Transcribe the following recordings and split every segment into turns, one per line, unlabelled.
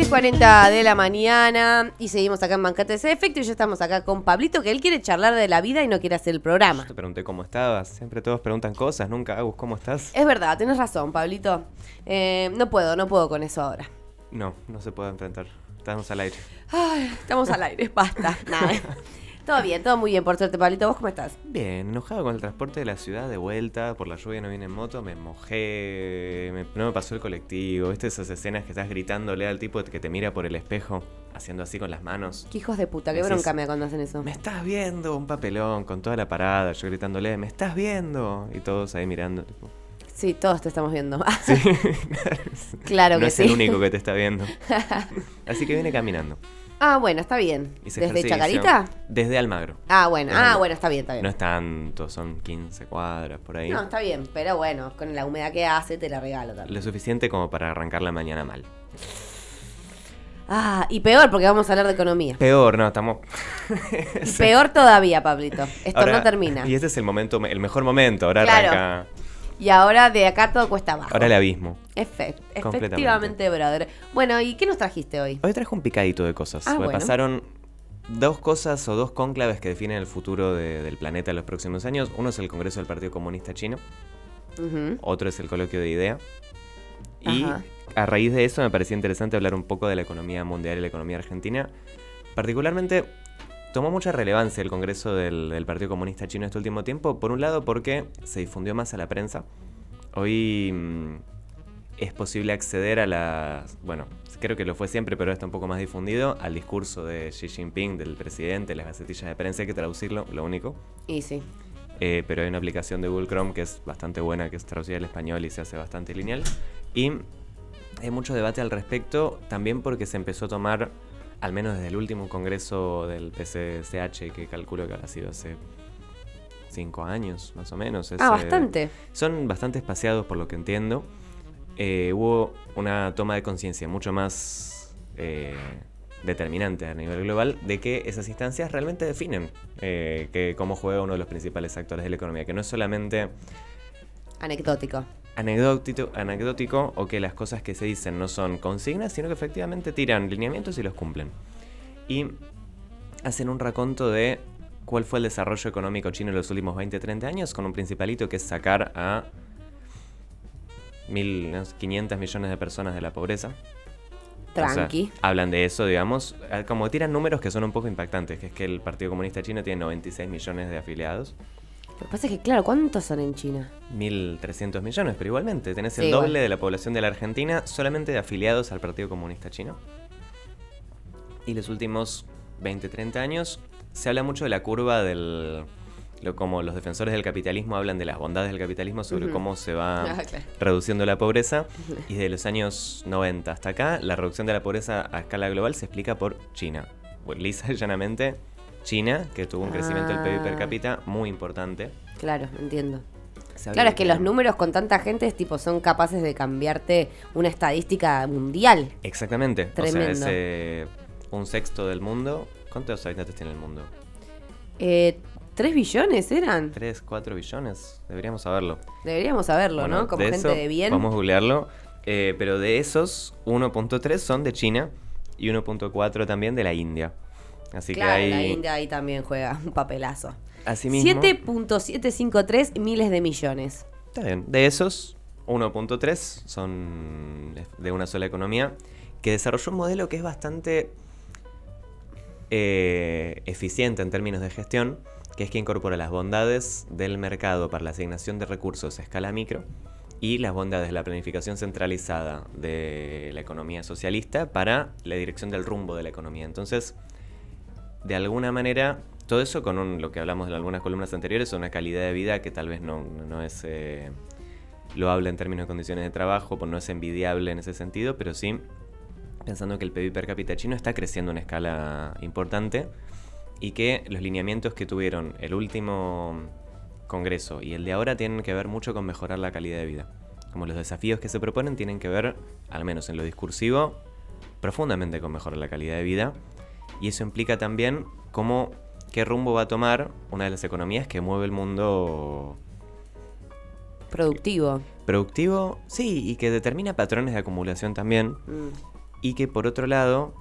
10.40 de la mañana y seguimos acá en Bancates de Efecto y ya estamos acá con Pablito que él quiere charlar de la vida y no quiere hacer el programa.
Te pregunté cómo estabas. Siempre todos preguntan cosas, nunca Agus, ¿cómo estás?
Es verdad, tienes razón, Pablito. Eh, no puedo, no puedo con eso ahora.
No, no se puede enfrentar. Estamos al aire.
Ay, estamos al aire, basta. Nada. Todo bien, todo muy bien, por suerte, Pablito. ¿Vos cómo estás?
Bien, enojado con el transporte de la ciudad de vuelta. Por la lluvia no vine en moto, me mojé. me- no me pasó el colectivo. ¿Viste esas escenas que estás gritándole al tipo que te mira por el espejo, haciendo así con las manos?
Qué hijos de puta, qué
Decís,
bronca me da cuando hacen eso.
Me estás viendo, un papelón con toda la parada, yo gritándole, me estás viendo. Y todos ahí mirando. tipo,
Sí, todos te estamos viendo.
Sí,
claro
no
que
es
sí.
el único que te está viendo. Así que viene caminando.
Ah, bueno, está bien.
Hice
¿Desde
ejercicio.
Chacarita?
Desde Almagro.
Ah, bueno,
Desde
ah,
Almagro.
bueno, está bien, está bien.
No es tanto, son 15 cuadras por ahí.
No, está bien, pero bueno, con la humedad que hace te la regalo también.
Lo suficiente como para arrancar la mañana mal.
Ah, y peor porque vamos a hablar de economía.
Peor, no, estamos.
Y peor todavía, Pablito. Esto
Ahora-
no termina.
Y este es el momento, el mejor momento. Ahora
Claro.
arranca.
Y ahora de acá todo cuesta abajo.
Ahora el abismo.
Efe-
Completamente.
efectivamente, brother. Bueno, ¿y qué nos trajiste hoy?
Hoy trajo un picadito de cosas.
Ah,
porque
bueno.
pasaron dos cosas o dos cónclaves que definen el futuro de- del planeta en los próximos años. Uno es el Congreso del Partido Comunista Chino, otro es el Coloquio de Idea. Y
Ajá.
a raíz de eso me parecía interesante hablar un poco de la economía mundial y la economía argentina. Particularmente tomó mucha relevancia el Congreso del, del Partido Comunista Chino este último tiempo, por un lado porque se difundió más a la prensa. Hoy mm, es posible acceder a las, bueno, creo que lo fue siempre, pero está un poco más difundido, al discurso de Xi Jinping, del presidente, las gacetillas de prensa, hay que traducirlo, lo único.
Y sí.
Eh, pero hay una aplicación de Google Chrome que es bastante buena, que es traducida al español y se hace bastante lineal. Y hay mucho debate al respecto, también porque se empezó a tomar, al menos desde el último congreso del PCCH, que calculo que habrá sido hace cinco años, más o menos. es,
Ah,
eh,
bastante.
son bastante espaciados por lo que entiendo. Eh, hubo una toma de conciencia mucho más eh, determinante a nivel global de que esas instancias realmente definen eh, que cómo juega uno de los principales actores de la economía, que no es solamente
Anecdótico.
anecdótico, anecdótico o que las cosas que se dicen no son consignas, sino que efectivamente tiran lineamientos y los cumplen. Y hacen un raconto de cuál fue el desarrollo económico chino en los últimos 20-30 años, con un principalito que es sacar a 1.500 millones de personas de la pobreza. O sea,
Tranqui.
hablan de eso, digamos, eh, como tiran números que son un poco impactantes, que es que el Partido Comunista Chino tiene 96 millones de afiliados.
Lo que pasa es que, claro, ¿cuántos son en China?
1.300 millones, pero igualmente tenés
Sí,
el
igual.
doble de la población de la Argentina solamente de afiliados al Partido Comunista Chino. Y los últimos 20, 30 años se habla mucho de la curva del... Lo, como los defensores del capitalismo hablan de las bondades del capitalismo sobre cómo se va
Ah, claro.
reduciendo la pobreza. Y desde los años 90 hasta acá, la reducción de la pobreza a escala global se explica por China. Bueno, lisa y llanamente, China, que tuvo un crecimiento del PIB per
Ah.
cápita muy importante.
Claro, entiendo. Claro,
de
es que los números con tanta gente es tipo son capaces de cambiarte una estadística mundial.
Exactamente.
Tremendo.
O sea, es eh, un sexto del mundo. ¿Cuántos habitantes tiene el mundo?
Eh, ¿Tres billones eran?
¿3, 4 billones? Deberíamos saberlo.
Deberíamos saberlo,
Bueno,
¿no? Como
de
gente
eso
de bien.
Vamos a googlearlo. Eh, pero de esos, 1.3 son de China y 1.4 también de la India. Así
claro,
que hay.
la India ahí también juega un papelazo.
Asimismo,
7.753 miles de millones.
Está bien. De esos, 1.3 son de una sola economía que desarrolló un modelo que es bastante eh, eficiente en términos de gestión, que es que incorpora las bondades del mercado para la asignación de recursos a escala micro y las bondades de la planificación centralizada de la economía socialista para la dirección del rumbo de la economía. Entonces, de alguna manera, todo eso con lo que hablamos en algunas columnas anteriores, una calidad de vida que tal vez no, no- no es eh, loable en términos de condiciones de trabajo, pues no es envidiable en ese sentido, pero sí pensando que el PIB per cápita chino está creciendo a una escala importante y que los lineamientos que tuvieron el último congreso y el de ahora tienen que ver mucho con mejorar la calidad de vida. Como los desafíos que se proponen tienen que ver, al menos en lo discursivo, profundamente con mejorar la calidad de vida. Y eso implica también cómo, qué rumbo va a tomar una de las economías que mueve el mundo
Productivo.
productivo, sí, y que determina patrones de acumulación también.
Mm.
y que por otro lado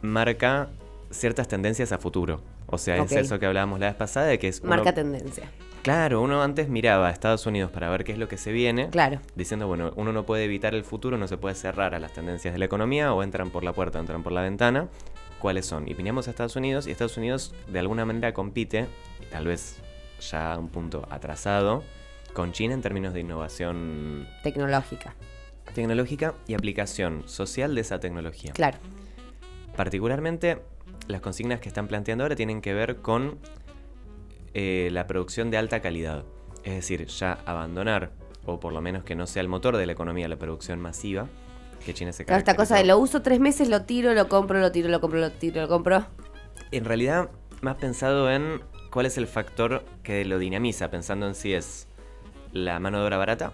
marca ciertas tendencias a futuro. O sea, es eso que hablábamos la vez pasada, de que es... uno-
Marca tendencia.
Claro, uno antes miraba a Estados Unidos para ver qué es lo que se viene,
Claro.
diciendo, bueno, uno no puede evitar el futuro, no se puede cerrar a las tendencias de la economía, o entran por la puerta o entran por la ventana. ¿Cuáles son? Y vinimos a Estados Unidos, y Estados Unidos de alguna manera compite, y tal vez ya a un punto atrasado, con China en términos de innovación
Tecnológica.
tecnológica y aplicación social de esa tecnología.
Claro.
Particularmente, las consignas que están planteando ahora tienen que ver con eh, la producción de alta calidad. Es decir, ya abandonar, o por lo menos que no sea el motor de la economía, la producción masiva, que China se
esta cosa de lo uso tres meses, lo tiro, lo compro, lo tiro, lo compro, lo tiro, lo compro.
En realidad, más pensado en cuál es el factor que lo dinamiza, pensando en si es la mano de obra barata,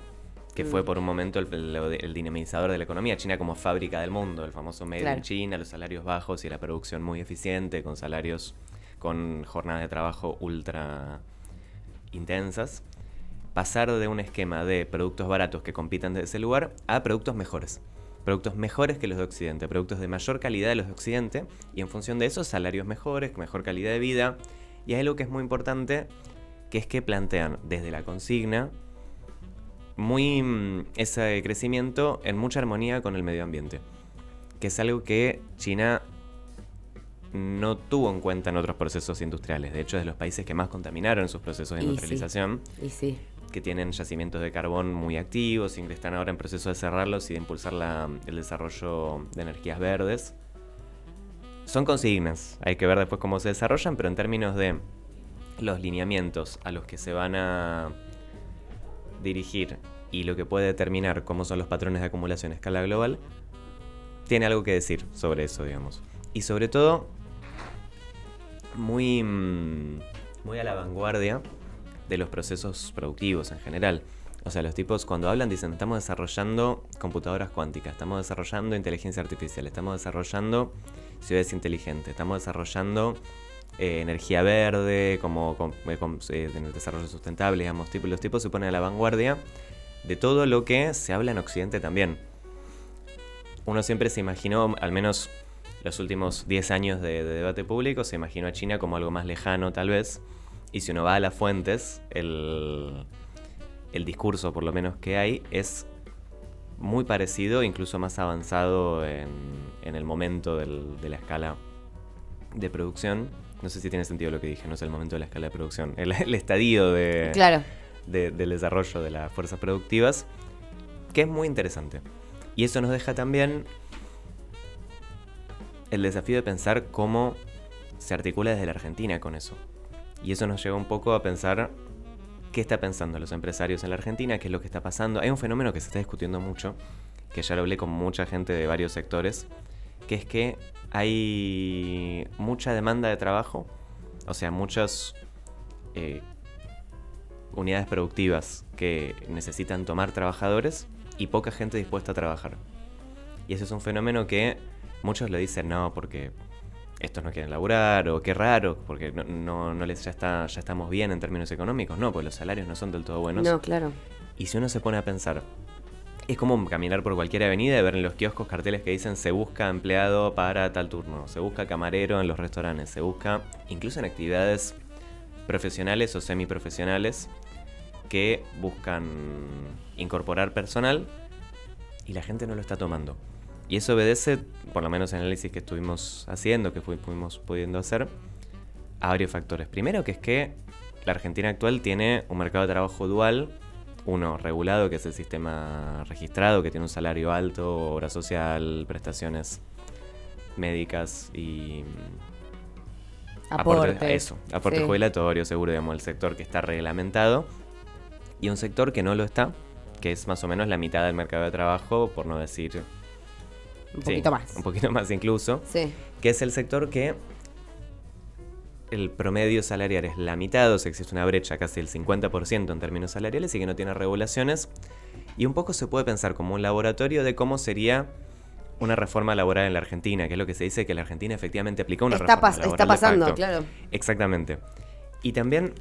que fue
Mm.
por un momento el, el- el dinamizador de la economía, China como fábrica del mundo, el famoso Made
Claro.
in China, los salarios bajos y la producción muy eficiente, con salarios con jornadas de trabajo ultra intensas. Pasar de un esquema de productos baratos que compitan desde ese lugar a productos mejores. Productos mejores que los de Occidente, productos de mayor calidad de los de Occidente, y en función de eso, salarios mejores, mejor calidad de vida. Y hay algo que es muy importante, que es que plantean desde la consigna muy mm, ese crecimiento en mucha armonía con el medio ambiente, que es algo que China no tuvo en cuenta en otros procesos industriales. De hecho, es de los países que más contaminaron en sus procesos de
Y sí.
industrialización
Y sí.
que tienen yacimientos de carbón muy activos y que están ahora en proceso de cerrarlos y de impulsar la- el desarrollo de energías verdes. Son consignas, hay que ver después cómo se desarrollan, pero en términos de los lineamientos a los que se van a dirigir y lo que puede determinar cómo son los patrones de acumulación a escala global, tiene algo que decir sobre eso, digamos. Y sobre todo, muy, mm, muy a la vanguardia de los procesos productivos en general. O sea, los tipos cuando hablan dicen, estamos desarrollando computadoras cuánticas, estamos desarrollando inteligencia artificial, estamos desarrollando ciudades inteligentes, estamos desarrollando eh, energía verde, como com- eh, eh, en el desarrollo sustentable, digamos, tipo, los tipos se ponen a la vanguardia de todo lo que se habla en Occidente también. Uno siempre se imaginó, al menos los últimos 10 años de, de debate público, se imaginó a China como algo más lejano tal vez. Y si uno va a las fuentes, el, el discurso por lo menos que hay es muy parecido, incluso más avanzado en, en el momento de la escala de producción. No sé si tiene sentido lo que dije, no es el momento de la escala de producción, el, el estadio de,
Claro.
de- del desarrollo de las fuerzas productivas, que es muy interesante. Y eso nos deja también el desafío de pensar cómo se articula desde la Argentina con eso. Y eso nos lleva un poco a pensar qué está pensando los empresarios en la Argentina, qué es lo que está pasando. Hay un fenómeno que se está discutiendo mucho, que ya lo hablé con mucha gente de varios sectores, que es que hay mucha demanda de trabajo, o sea, muchas eh, unidades productivas que necesitan tomar trabajadores y poca gente dispuesta a trabajar. Y ese es un fenómeno que muchos lo dicen, no, porque estos no quieren laburar, o qué raro, porque no, no, no les ya está, ya estamos bien en términos económicos. No, pues los salarios no son del todo buenos.
No, claro.
Y si uno se pone a pensar, es como caminar por cualquier avenida y ver en los kioscos carteles que dicen se busca empleado para tal turno, se busca camarero en los restaurantes, se busca incluso en actividades profesionales o semiprofesionales que buscan incorporar personal y la gente no lo está tomando. Y eso obedece, por lo menos en el análisis que estuvimos haciendo, que fu- fuimos pudiendo hacer, a varios factores. Primero que es que la Argentina actual tiene un mercado de trabajo dual, uno regulado, que es el sistema registrado, que tiene un salario alto, obra social, prestaciones médicas y
Aportes.
eso, aporte
Sí.
jubilatorio, seguro, digamos, el sector que está reglamentado y un sector que no lo está, que es más o menos la mitad del mercado de trabajo, por no decir
Un
sí,
poquito más.
un poquito más incluso,
Sí.
que es el sector que el promedio salarial es la mitad, o sea, existe una brecha casi del 50% en términos salariales y que no tiene regulaciones. Y un poco se puede pensar como un laboratorio de cómo sería una reforma laboral en la Argentina, que es lo que se dice que la Argentina efectivamente aplicó una
Está,
reforma
pas-
laboral.
está pasando, claro.
Exactamente. Y también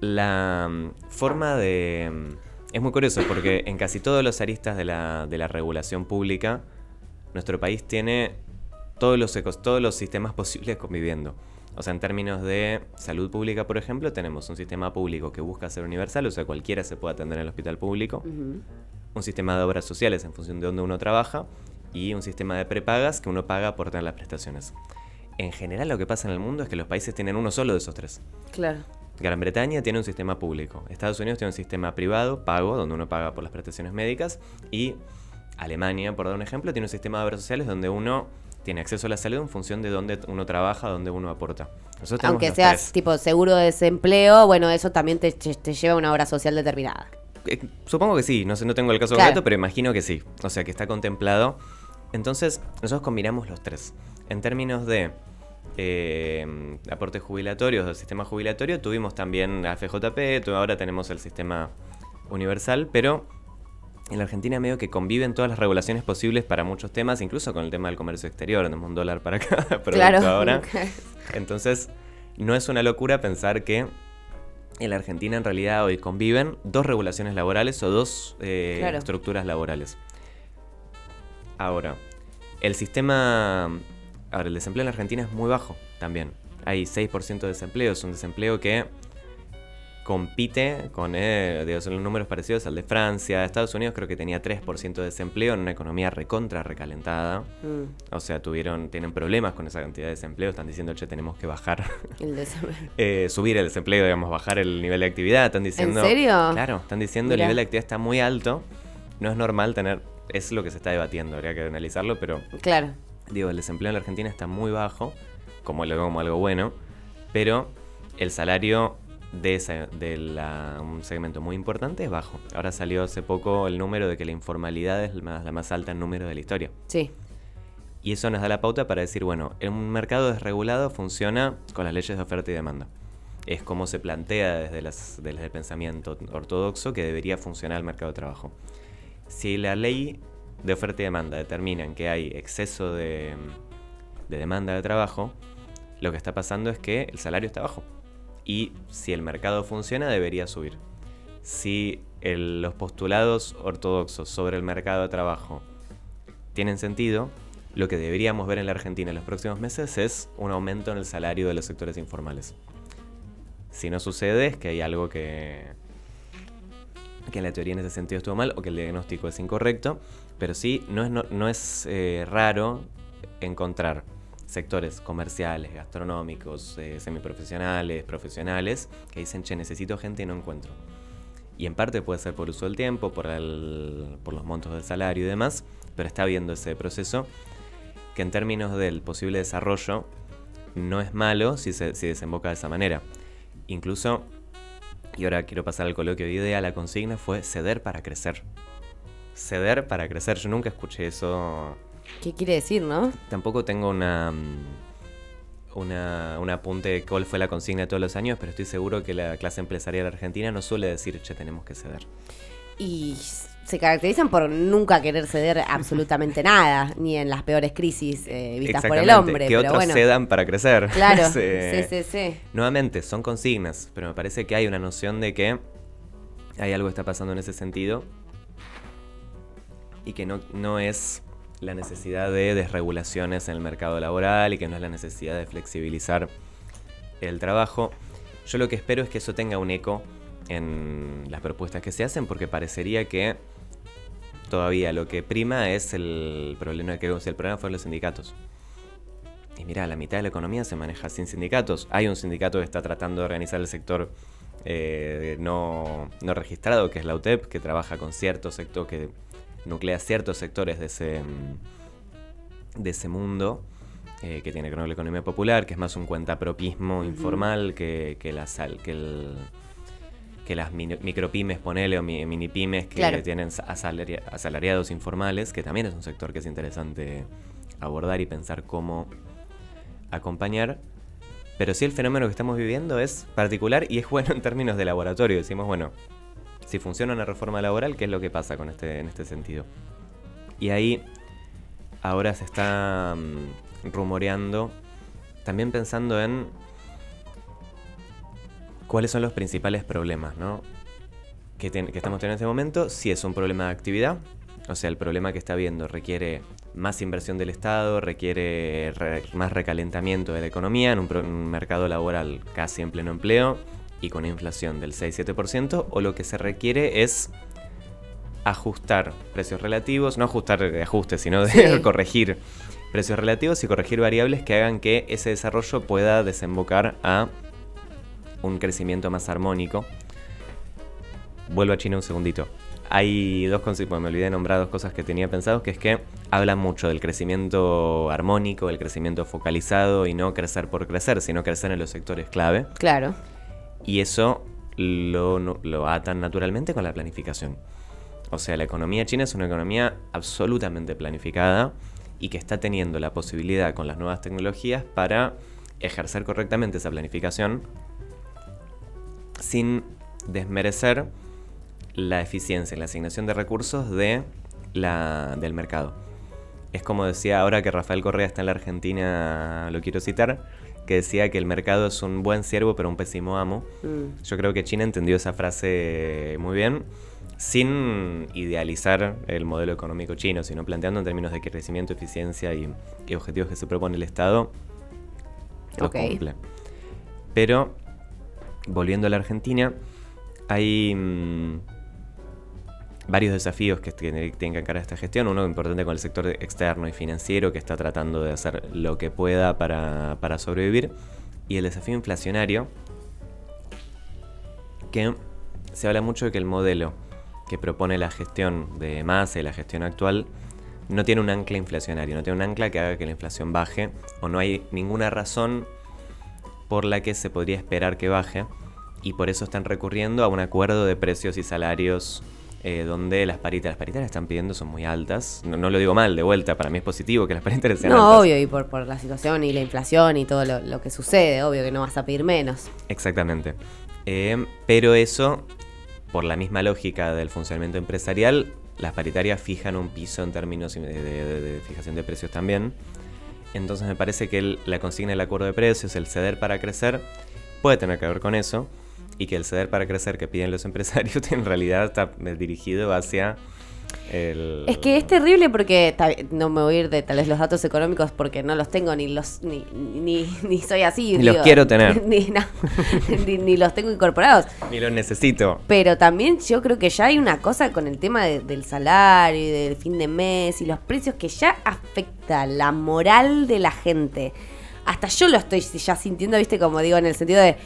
la mm, forma de... mm, Es muy curioso porque en casi todos los aristas de la, de la regulación pública nuestro país tiene todos los, ecos, todos los sistemas posibles conviviendo. O sea, en términos de salud pública, por ejemplo, tenemos un sistema público que busca ser universal, o sea, cualquiera se puede atender en el hospital público. Un sistema de obras sociales en función de donde uno trabaja. Y un sistema de prepagas que uno paga por tener las prestaciones. En general, lo que pasa en el mundo es que los países tienen uno solo de esos tres.
Claro.
Gran Bretaña tiene un sistema público. Estados Unidos tiene un sistema privado, pago, donde uno paga por las prestaciones médicas. Y Alemania, por dar un ejemplo, tiene un sistema de obras sociales donde uno tiene acceso a la salud en función de dónde uno trabaja, dónde uno aporta.
Aunque seas tipo seguro de desempleo, bueno, eso también te, lleva a una obra social determinada.
Eh, supongo que sí, no sé, no tengo el caso concreto, pero imagino que sí. O sea, que está contemplado. Entonces, nosotros combinamos los tres. En términos de eh, aportes jubilatorios del sistema jubilatorio, tuvimos también FJP, ahora tenemos el sistema universal, pero en la Argentina medio que conviven todas las regulaciones posibles para muchos temas, incluso con el tema del comercio exterior, tenemos un dólar para cada producto claro. ahora. Entonces, no es una locura pensar que en la Argentina en realidad hoy conviven dos regulaciones laborales o dos eh, estructuras laborales. Ahora, el sistema... Ahora, el desempleo en la Argentina es muy bajo también. Hay 6% de desempleo, es un desempleo que compite con eh, los números parecidos al de Francia. Estados Unidos creo que tenía 3% de desempleo en una economía recontra recalentada. Mm. O sea, tuvieron, tienen problemas con esa cantidad de desempleo. Están diciendo, che, tenemos que bajar. El desempleo. Eh, subir el desempleo, digamos, bajar el nivel de actividad. Están diciendo.
¿En serio?
Claro, están diciendo el nivel de actividad está muy alto. No es normal tener. Es lo que se está debatiendo, habría que analizarlo, pero.
Claro.
Digo, el desempleo en la Argentina está muy bajo, como, como algo bueno, pero el salario de, ese, de un segmento muy importante es bajo. Ahora salió hace poco el número de que la informalidad es la más, alta en número de la historia.
Sí.
Y eso nos da la pauta para decir, bueno, un mercado desregulado funciona con las leyes de oferta y demanda. Es como se plantea desde, las, desde el pensamiento ortodoxo que debería funcionar el mercado de trabajo. Si la ley de oferta y demanda determinan que hay exceso de, de demanda de trabajo, lo que está pasando es que el salario está bajo y si el mercado funciona debería subir. Si los postulados ortodoxos sobre el mercado de trabajo tienen sentido, lo que deberíamos ver en la Argentina en los próximos meses es un aumento en el salario de los sectores informales. Si no sucede es que hay algo que, que en la teoría en ese sentido estuvo mal o que el diagnóstico es incorrecto, pero sí no es, no, es eh, raro encontrar sectores comerciales, gastronómicos, eh, semiprofesionales, profesionales, que dicen, che, necesito gente y no encuentro. Y en parte puede ser por uso del tiempo, por, el, por los montos del salario y demás, pero está viendo ese proceso que en términos del posible desarrollo no es malo si, se, si desemboca de esa manera. Incluso, y ahora quiero pasar al coloquio de idea, la consigna fue ceder para crecer. Ceder para crecer, yo nunca escuché eso
¿Qué quiere decir, no?
Tampoco tengo una, mm, una, un apunte de cuál fue la consigna de todos los años, pero estoy seguro que la clase empresarial argentina no suele decir, che, tenemos que ceder.
Y se caracterizan por nunca querer ceder absolutamente nada, ni en las peores crisis eh, vistas por el hombre.
Que otros cedan para crecer.
Claro, sí, sí, sí.
Nuevamente, son consignas, pero me parece que hay una noción de que hay algo que está pasando en ese sentido y que no, no es la necesidad de desregulaciones en el mercado laboral y que no es la necesidad de flexibilizar el trabajo. Yo lo que espero es que eso tenga un eco en las propuestas que se hacen porque parecería que todavía lo que prima es el problema que el problema fueron los sindicatos. Y mira, la mitad de la economía se maneja sin sindicatos. Hay un sindicato que está tratando de organizar el sector eh, no, no registrado, que es la UTEP, que trabaja con cierto sector que nuclea ciertos sectores de ese, mm, de ese mundo eh, que tiene que ver con la economía popular, que es más un cuentapropismo informal que, que, la que, el, que las micropymes, ponele, o mini pymes que tienen asalariados informales, que también es un sector que es interesante abordar y pensar cómo acompañar. Pero sí el fenómeno que estamos viviendo es particular y es bueno en términos de laboratorio. Decimos, bueno, si funciona una reforma laboral, ¿qué es lo que pasa con este, en este sentido? Y ahí ahora se está mm, rumoreando, también pensando en cuáles son los principales problemas ¿no? que, que estamos teniendo en este momento, si es un problema de actividad, o sea, el problema que está habiendo requiere más inversión del Estado, requiere más recalentamiento de la economía en un, mercado laboral casi en pleno empleo y con inflación del 6-7%, o lo que se requiere es ajustar precios relativos, no ajustar de ajuste, sino de corregir precios relativos y corregir variables que hagan que ese desarrollo pueda desembocar a un crecimiento más armónico. Vuelvo a China un segundito. Hay dos conceptos, me olvidé de nombrar dos cosas que tenía pensados, que es que hablan mucho del crecimiento armónico, el crecimiento focalizado y no crecer por crecer, sino crecer en los sectores clave.
Claro.
Y eso lo, lo atan naturalmente con la planificación. O sea, la economía china es una economía absolutamente planificada y que está teniendo la posibilidad con las nuevas tecnologías para ejercer correctamente esa planificación sin desmerecer la eficiencia y la asignación de recursos de la, del mercado. Es como decía ahora que Rafael Correa está en la Argentina, lo quiero citar, que decía que el mercado es un buen siervo pero un pésimo amo. Mm. Yo creo que China entendió esa frase muy bien sin idealizar el modelo económico chino, sino planteando en términos de crecimiento, eficiencia y, objetivos que se propone el Estado, los cumple. Pero, volviendo a la Argentina, hay mm, varios desafíos que tienen que encarar esta gestión. Uno importante con el sector externo y financiero, que está tratando de hacer lo que pueda para, para sobrevivir. Y el desafío inflacionario, que se habla mucho de que el modelo que propone la gestión de masa y la gestión actual no tiene un ancla inflacionario, no tiene un ancla que haga que la inflación baje o no hay ninguna razón por la que se podría esperar que baje y por eso están recurriendo a un acuerdo de precios y salarios eh, donde las paritarias, las paritarias están pidiendo son muy altas. No, lo digo mal, de vuelta, para mí es positivo que las paritarias sean
altas.
No,
obvio, y por, por, la situación y la inflación y todo lo, que sucede, obvio que no vas a pedir menos.
Exactamente. Eh, pero eso por la misma lógica del funcionamiento empresarial, las paritarias fijan un piso en términos de, fijación de precios también. Entonces me parece que la consigna del acuerdo de precios, el ceder para crecer, puede tener que ver con eso. Y que el ceder para crecer que piden los empresarios en realidad está dirigido hacia
es que es terrible porque no me voy a ir de tal vez los datos económicos porque no los tengo ni los ni, ni, soy así.
Ni los quiero tener.
Ni, los tengo incorporados.
Ni los necesito.
Pero también yo creo que ya hay una cosa con el tema del salario y del fin de mes y los precios que ya afecta la moral de la gente. Hasta yo lo estoy ya sintiendo, viste, como digo, en el sentido de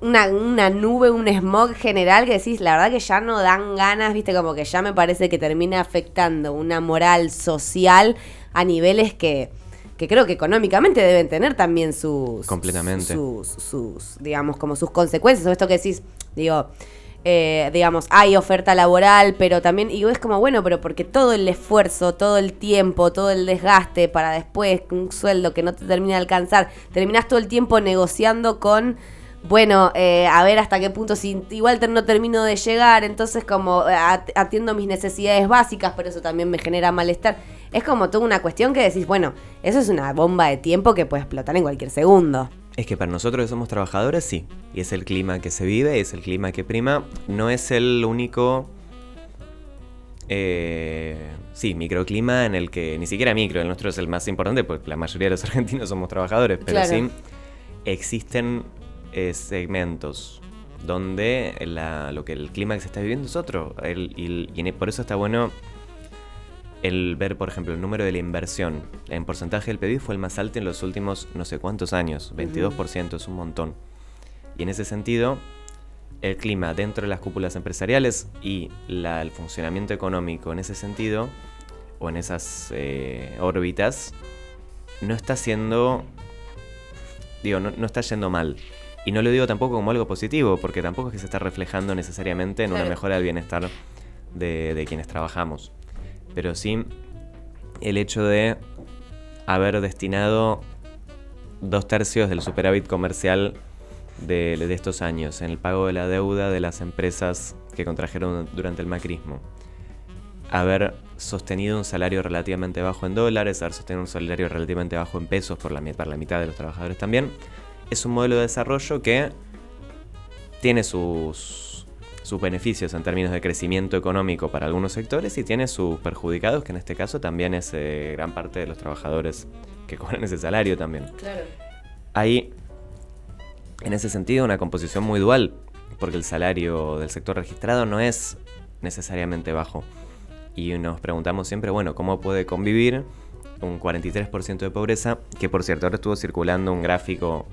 una, una, nube, un smog general que decís, la verdad que ya no dan ganas, viste, como que ya me parece que termina afectando una moral social a niveles que, que creo que económicamente deben tener también sus...
Completamente.
Sus, sus digamos, como sus consecuencias, o esto que decís, digo... Eh, digamos, hay oferta laboral, pero también, y es como, bueno, pero porque todo el esfuerzo, todo el tiempo, todo el desgaste para después un sueldo que no te termina de alcanzar, terminas todo el tiempo negociando con bueno, eh, a ver hasta qué punto, si igual no termino de llegar, entonces como eh, atiendo mis necesidades básicas, pero eso también me genera malestar. Es como toda una cuestión que decís, bueno, eso es una bomba de tiempo que puede explotar en cualquier segundo.
Es que para nosotros que somos trabajadores, sí. Y es el clima que se vive, es el clima que prima. No es el único... Eh, sí, microclima en el que ni siquiera micro, el nuestro es el más importante, porque la mayoría de los argentinos somos trabajadores, pero sí existen eh, segmentos donde lo que el clima que se está viviendo es otro. y por eso está bueno el ver, por ejemplo, el número de la inversión en porcentaje del PIB fue el más alto en los últimos no sé cuántos años. 22% es un montón. Y en ese sentido, el clima dentro de las cúpulas empresariales y el funcionamiento económico en ese sentido, o en esas eh, órbitas, no está siendo. Digo, no está yendo mal. Y no lo digo tampoco como algo positivo, porque tampoco es que se está reflejando necesariamente en una mejora del bienestar de, quienes trabajamos. Pero sí el hecho de haber destinado dos tercios del superávit comercial de, de, estos años en el pago de la deuda de las empresas que contrajeron durante el macrismo. Haber sostenido un salario relativamente bajo en dólares, haber sostenido un salario relativamente bajo en pesos por la, para la mitad de los trabajadores también, es un modelo de desarrollo que tiene sus, sus beneficios en términos de crecimiento económico para algunos sectores y tiene sus perjudicados, que en este caso también es eh, gran parte de los trabajadores que cobran ese salario también.
Claro.
Hay, en ese sentido, una composición muy dual, porque el salario del sector registrado no es necesariamente bajo. Y nos preguntamos siempre, bueno, ¿cómo puede convivir un 43% de pobreza? Que por cierto, ahora estuvo circulando un gráfico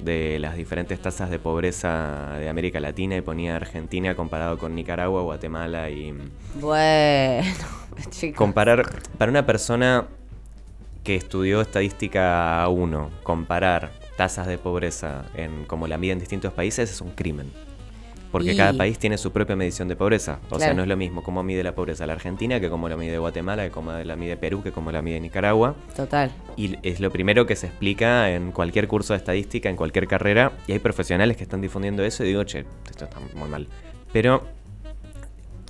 de las diferentes tasas de pobreza de América Latina y ponía Argentina comparado con Nicaragua, Guatemala y...
Bueno, chicos.
Comparar, para una persona que estudió estadística 1, comparar tasas de pobreza en como la mide en distintos países es un crimen. Porque
Y-
cada país tiene su propia medición de pobreza. O sea, no es lo mismo cómo mide la pobreza la Argentina que cómo la mide Guatemala, que cómo la mide Perú, que cómo la mide Nicaragua.
Total.
Y es lo primero que se explica en cualquier curso de estadística, en cualquier carrera. Y hay profesionales que están difundiendo eso y digo, che, esto está muy mal. Pero,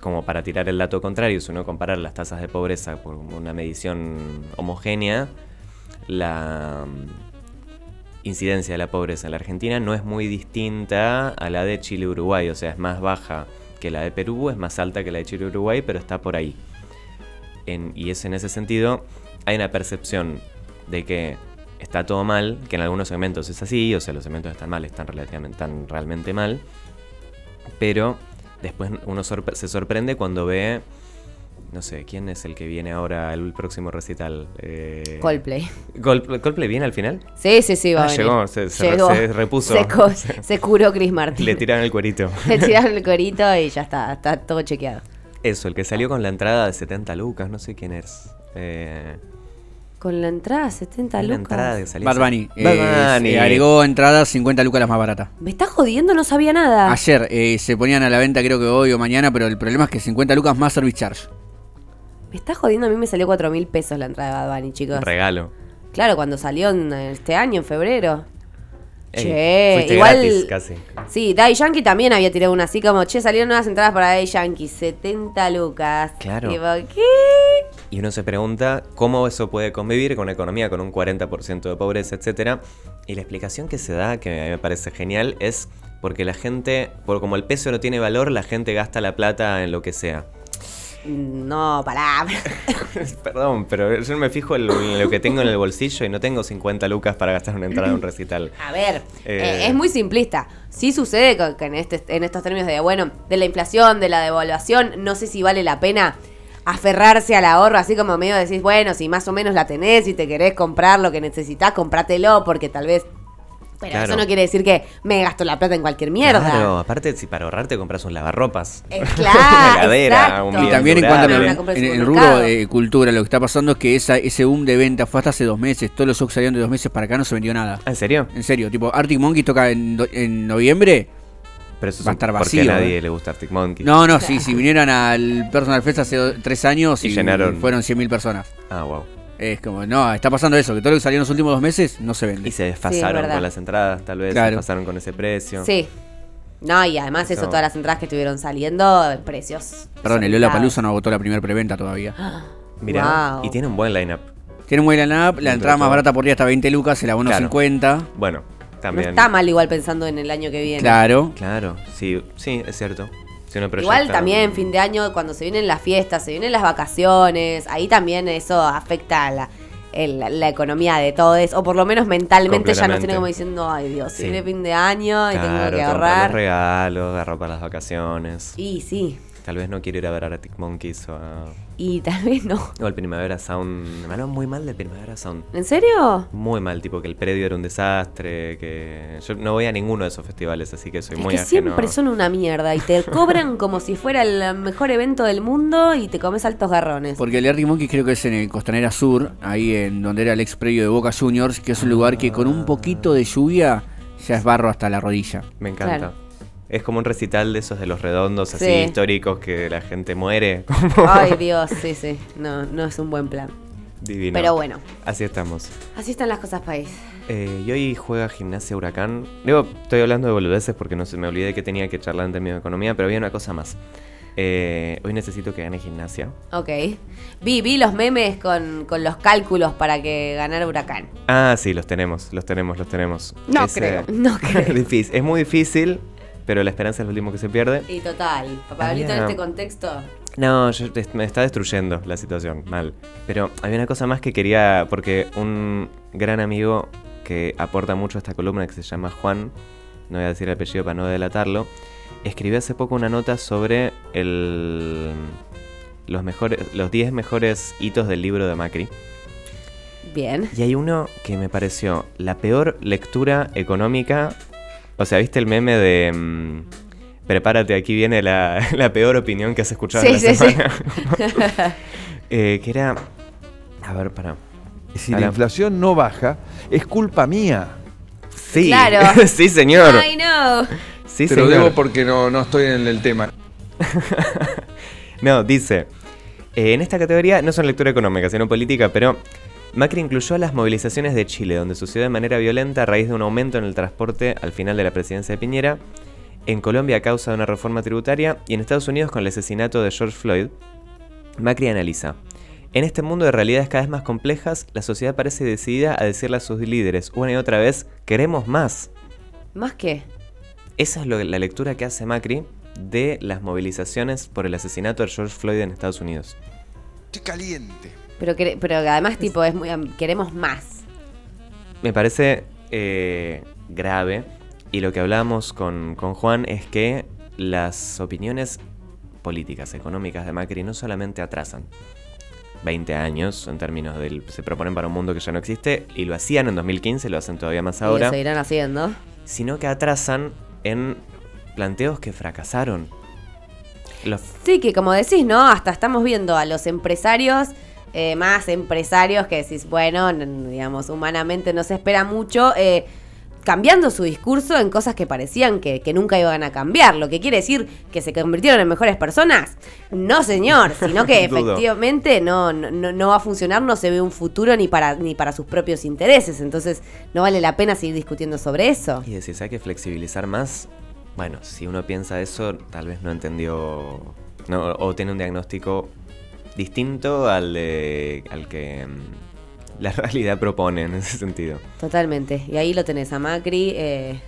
como para tirar el dato contrario, si uno compara las tasas de pobreza por una medición homogénea, la incidencia de la pobreza en la Argentina no es muy distinta a la de Chile y Uruguay. O sea, es más baja que la de Perú, es más alta que la de Chile y Uruguay, pero está por ahí. Y es en ese sentido, hay una percepción de que está todo mal, que en algunos segmentos es así, o sea, los segmentos están mal, están realmente mal, pero después uno se sorprende cuando ve, no sé, ¿quién es el que viene ahora al próximo recital? Eh,
Coldplay.
Coldplay, ¿Coldplay viene al final?
Sí, sí, sí, va
Ah,
a venir.
llegó, se- se re-
Llegó.
se repuso.
Se, co- se curó Chris Martin.
Le tiraron el cuerito.
Le tiraron el corito y ya está, está todo chequeado.
Eso, el que salió con la entrada de 70 lucas, no sé quién es. Eh,
Con la entrada 70
la
lucas.
entrada que salió.
Bad Bunny.
Bad
eh,
Bunny.
se agregó entradas 50 lucas las más baratas.
Me está jodiendo, no sabía nada.
Ayer eh, se ponían a la venta creo que hoy o mañana, pero el problema es que 50 lucas más service charge.
Me está jodiendo, a mí me salió 4 mil pesos la entrada de Bad Bunny, chicos.
Regalo.
Claro, cuando salió en este año, en febrero.
Ey,
Che,
fuiste
igual.
gratis casi.
Sí, Daddy Yankee también había tirado una así como, che, salieron nuevas entradas para Daddy Yankee, 70 lucas.
Claro.
Tipo, ¿qué?
Y uno se pregunta cómo eso puede convivir con una economía con un 40% de pobreza, etcétera. Y la explicación que se da, que a mí me parece genial, es porque la gente, por como el peso no tiene valor, la gente gasta la plata en lo que sea.
No, pará.
Perdón, pero yo me fijo en lo, en que tengo en el bolsillo y no tengo 50 lucas para gastar una entrada a un recital.
A ver,
Eh.
eh, es muy simplista. Sí sucede que, en, este, en estos términos de, bueno, de la inflación, de la devaluación, no sé si vale la pena aferrarse al ahorro, así como medio decís, bueno, si más o menos la tenés y te querés comprar lo que necesitas, comprátelo, porque tal vez... Pero
Claro.
eso no quiere decir que me gasto la plata en cualquier mierda.
Claro, aparte, si para ahorrar te compras un lavarropas.
Eh, claro,
Una heladera,
exacto.
un
Y también en cuanto a en
en
el rubro de cultura, lo que está pasando es que esa, ese boom de venta fue hasta hace dos meses. Todos los shows salieron de dos meses para acá, no se vendió nada.
¿En serio?
En serio, tipo, Arctic Monkey toca en, do- en noviembre.
Pero eso es
Va a estar
porque
vacío,
a nadie
eh.
le gusta Arctic Monkey.
No, no, sí, si vinieran al Personal Fest hace tres años
Y
y,
llenaron.
fueron 100.000 personas.
Ah, wow.
Es como, no, está pasando eso, que todo lo que salió en los últimos dos meses no se vende.
Y se desfasaron con las entradas, tal vez. Se desfasaron con ese precio.
Sí. No, y además eso,
Eso.
todas las entradas que estuvieron saliendo, precios.
Perdón, el
Lola
Palusa no agotó la primera preventa todavía.
Mira,
Wow.
y tiene un buen lineup.
Tiene un buen line-up, la entrada más barata por día está 20 lucas, el abono
Claro.
50.
Bueno,
No
también.
está mal igual pensando en el año que viene.
Claro.
Claro, sí, sí, es cierto. Si uno
Igual también fin de año, cuando se vienen las fiestas, se vienen las vacaciones, ahí también eso afecta a la, el- la economía de todos, o por lo menos mentalmente ya nos tiene como diciendo, ay Dios,
Sí.
viene fin de año y tengo que ahorrar.
los regalos, agarrar para las vacaciones.
Y sí,
Tal vez no quiero ir a ver a Arctic Monkeys o, a-
y tal vez no.
o al Primavera Sound. Me hablaron muy mal del Primavera Sound.
¿En serio?
Muy mal, tipo que el predio era un desastre, que yo no voy a ninguno de esos festivales, así que soy
Es
muy
que
ajeno.
siempre son una mierda y te cobran como si fuera el mejor evento del mundo y te comes altos garrones.
Porque el Arctic Monkey creo que es en el Costanera Sur, ahí en donde era el ex predio de Boca Juniors, que es un lugar que con un poquito de lluvia ya es barro hasta la rodilla.
Me encanta.
Claro.
Es como un recital de esos de los redondos, así
Sí.
históricos, que la gente muere. Como
Ay Dios, sí, sí, no, no es un buen plan.
divino.
Pero bueno,
Así estamos.
así están las cosas, país.
Eh, y hoy juega Gimnasia Huracán. Digo, estoy hablando de boludeces porque no se me olvidé que tenía que charlar en términos de economía, pero había una cosa más. Eh, hoy necesito que gane Gimnasia.
Ok. Vi, vi los memes con, con los cálculos para que ganara Huracán.
Ah, sí, los tenemos, los tenemos, los tenemos.
No
Es,
creo.
eh,
No creo.
difícil. Es muy difícil, pero la esperanza es lo último que se pierde.
Y total, Pablito en este contexto.
No, yo- me está destruyendo la situación, mal. Pero había una cosa más que quería, porque un gran amigo que aporta mucho a esta columna, que se llama Juan, no voy a decir el apellido para no delatarlo, escribió hace poco una nota sobre el, los, mejores, los 10 mejores hitos del libro de Macri.
Bien.
Y hay uno que me pareció la peor lectura económica. O sea, ¿viste el meme de... mm, prepárate, aquí viene la, la peor opinión que has escuchado en la
Sí, sí, sí.
semana? Eh, que era... A ver, para.
Si
Ahora-
la inflación no baja, es culpa mía.
Sí,
Claro.
sí, señor.
Ay, no.
Sí,
Te lo digo porque no, no estoy en el tema.
No, dice, eh, en esta categoría no son lectura económica, sino política, pero Macri incluyó las movilizaciones de Chile, donde sucedió de manera violenta a raíz de un aumento en el transporte al final de la presidencia de Piñera, en Colombia a causa de una reforma tributaria y en Estados Unidos con el asesinato de George Floyd. Macri analiza. En este mundo de realidades cada vez más complejas, la sociedad parece decidida a decirle a sus líderes una y otra vez, queremos más.
¿Más qué?
Esa es lo- la lectura que hace Macri de las movilizaciones por el asesinato de George Floyd en Estados Unidos.
Estoy caliente.
Pero, que- pero además, tipo, es muy, queremos más.
Me parece eh, grave y lo que hablamos con, con Juan es que las opiniones políticas, económicas de Macri no solamente atrasan 20 años en términos del... se proponen para un mundo que ya no existe y lo hacían en 2015, lo hacen todavía más
Y lo
ahora,
seguirán haciendo.
sino que atrasan en planteos que fracasaron. Los
Sí, que como decís, ¿no? Hasta estamos viendo a los empresarios, eh, más empresarios que decís, bueno, digamos, humanamente no se espera mucho, eh, cambiando su discurso en cosas que parecían que, que nunca iban a cambiar. Lo que quiere decir que se convirtieron en mejores personas. No, señor, sino que efectivamente no, no, no va a funcionar, no se ve un futuro ni para, ni para sus propios intereses. Entonces, no vale la pena seguir discutiendo sobre eso.
Y decís, hay que flexibilizar más. Bueno, si uno piensa eso, tal vez no entendió no, o tiene un diagnóstico distinto al, de, al que mm, la realidad propone en ese sentido.
Totalmente. Y ahí lo tenés a Macri eh,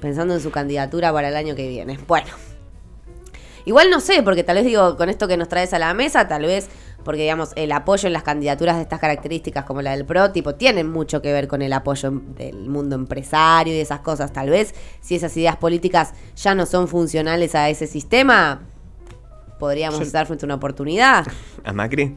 pensando en su candidatura para el año que viene. Bueno. Igual no sé, porque tal vez digo, con esto que nos traes a la mesa, tal vez, porque digamos, el apoyo en las candidaturas de estas características como la del PRO, tipo, tienen mucho que ver con el apoyo del mundo empresario y esas cosas. Tal vez, si esas ideas políticas ya no son funcionales a ese sistema, podríamos
Yo-
estar frente a una oportunidad
¿A Macri?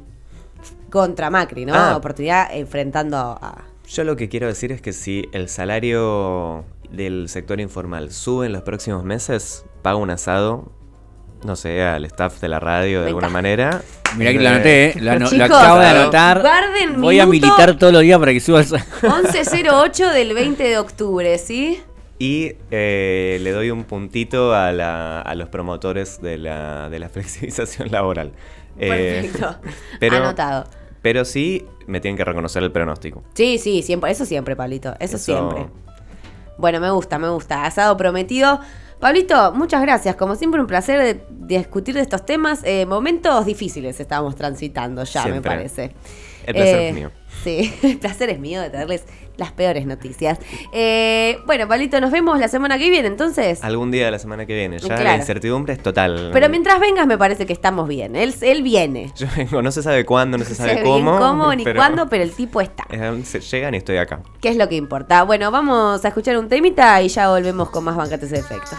contra Macri, ¿no?
Ah.
Oportunidad enfrentando a...
Yo lo que quiero decir es que si el salario del sector informal sube en los próximos meses, paga un asado, no sé, al staff de la radio de
Me
alguna manera.
Mirá que lo anoté, ¿eh? Lo, ano- lo
Chicos,
acabo de anotar. Voy a militar todos los días para que suba el...
1108 del 20 de octubre, ¿sí?
Y eh, le doy un puntito a, la- a los promotores de la, de la flexibilización laboral. Eh,
Perfecto.
pero,
Anotado.
pero sí me tienen que reconocer el pronóstico.
Sí, sí, siempre, eso siempre, Pablito. Eso,
Eso-
siempre. Bueno, me gusta, me gusta. Asado prometido. Pablito, muchas gracias. Como siempre, un placer de, de discutir de estos temas. Eh, momentos difíciles estamos transitando ya, me parece.
El placer
Eh,
es mío.
Sí, el placer es mío de traerles las peores noticias. Eh, bueno, Pablito, nos vemos la semana que viene, entonces.
Algún día de la semana que viene. Ya la incertidumbre es total.
Pero mientras vengas, me parece que estamos bien. Él, él viene.
Yo vengo, no se sabe cuándo, no se sabe
sé
cómo.
cómo ni
pero-
cuándo, pero el tipo está.
Eh, se- llegan y estoy acá.
¿Qué es lo que importa? Bueno, vamos a escuchar un temita y ya volvemos con más bancates de efecto.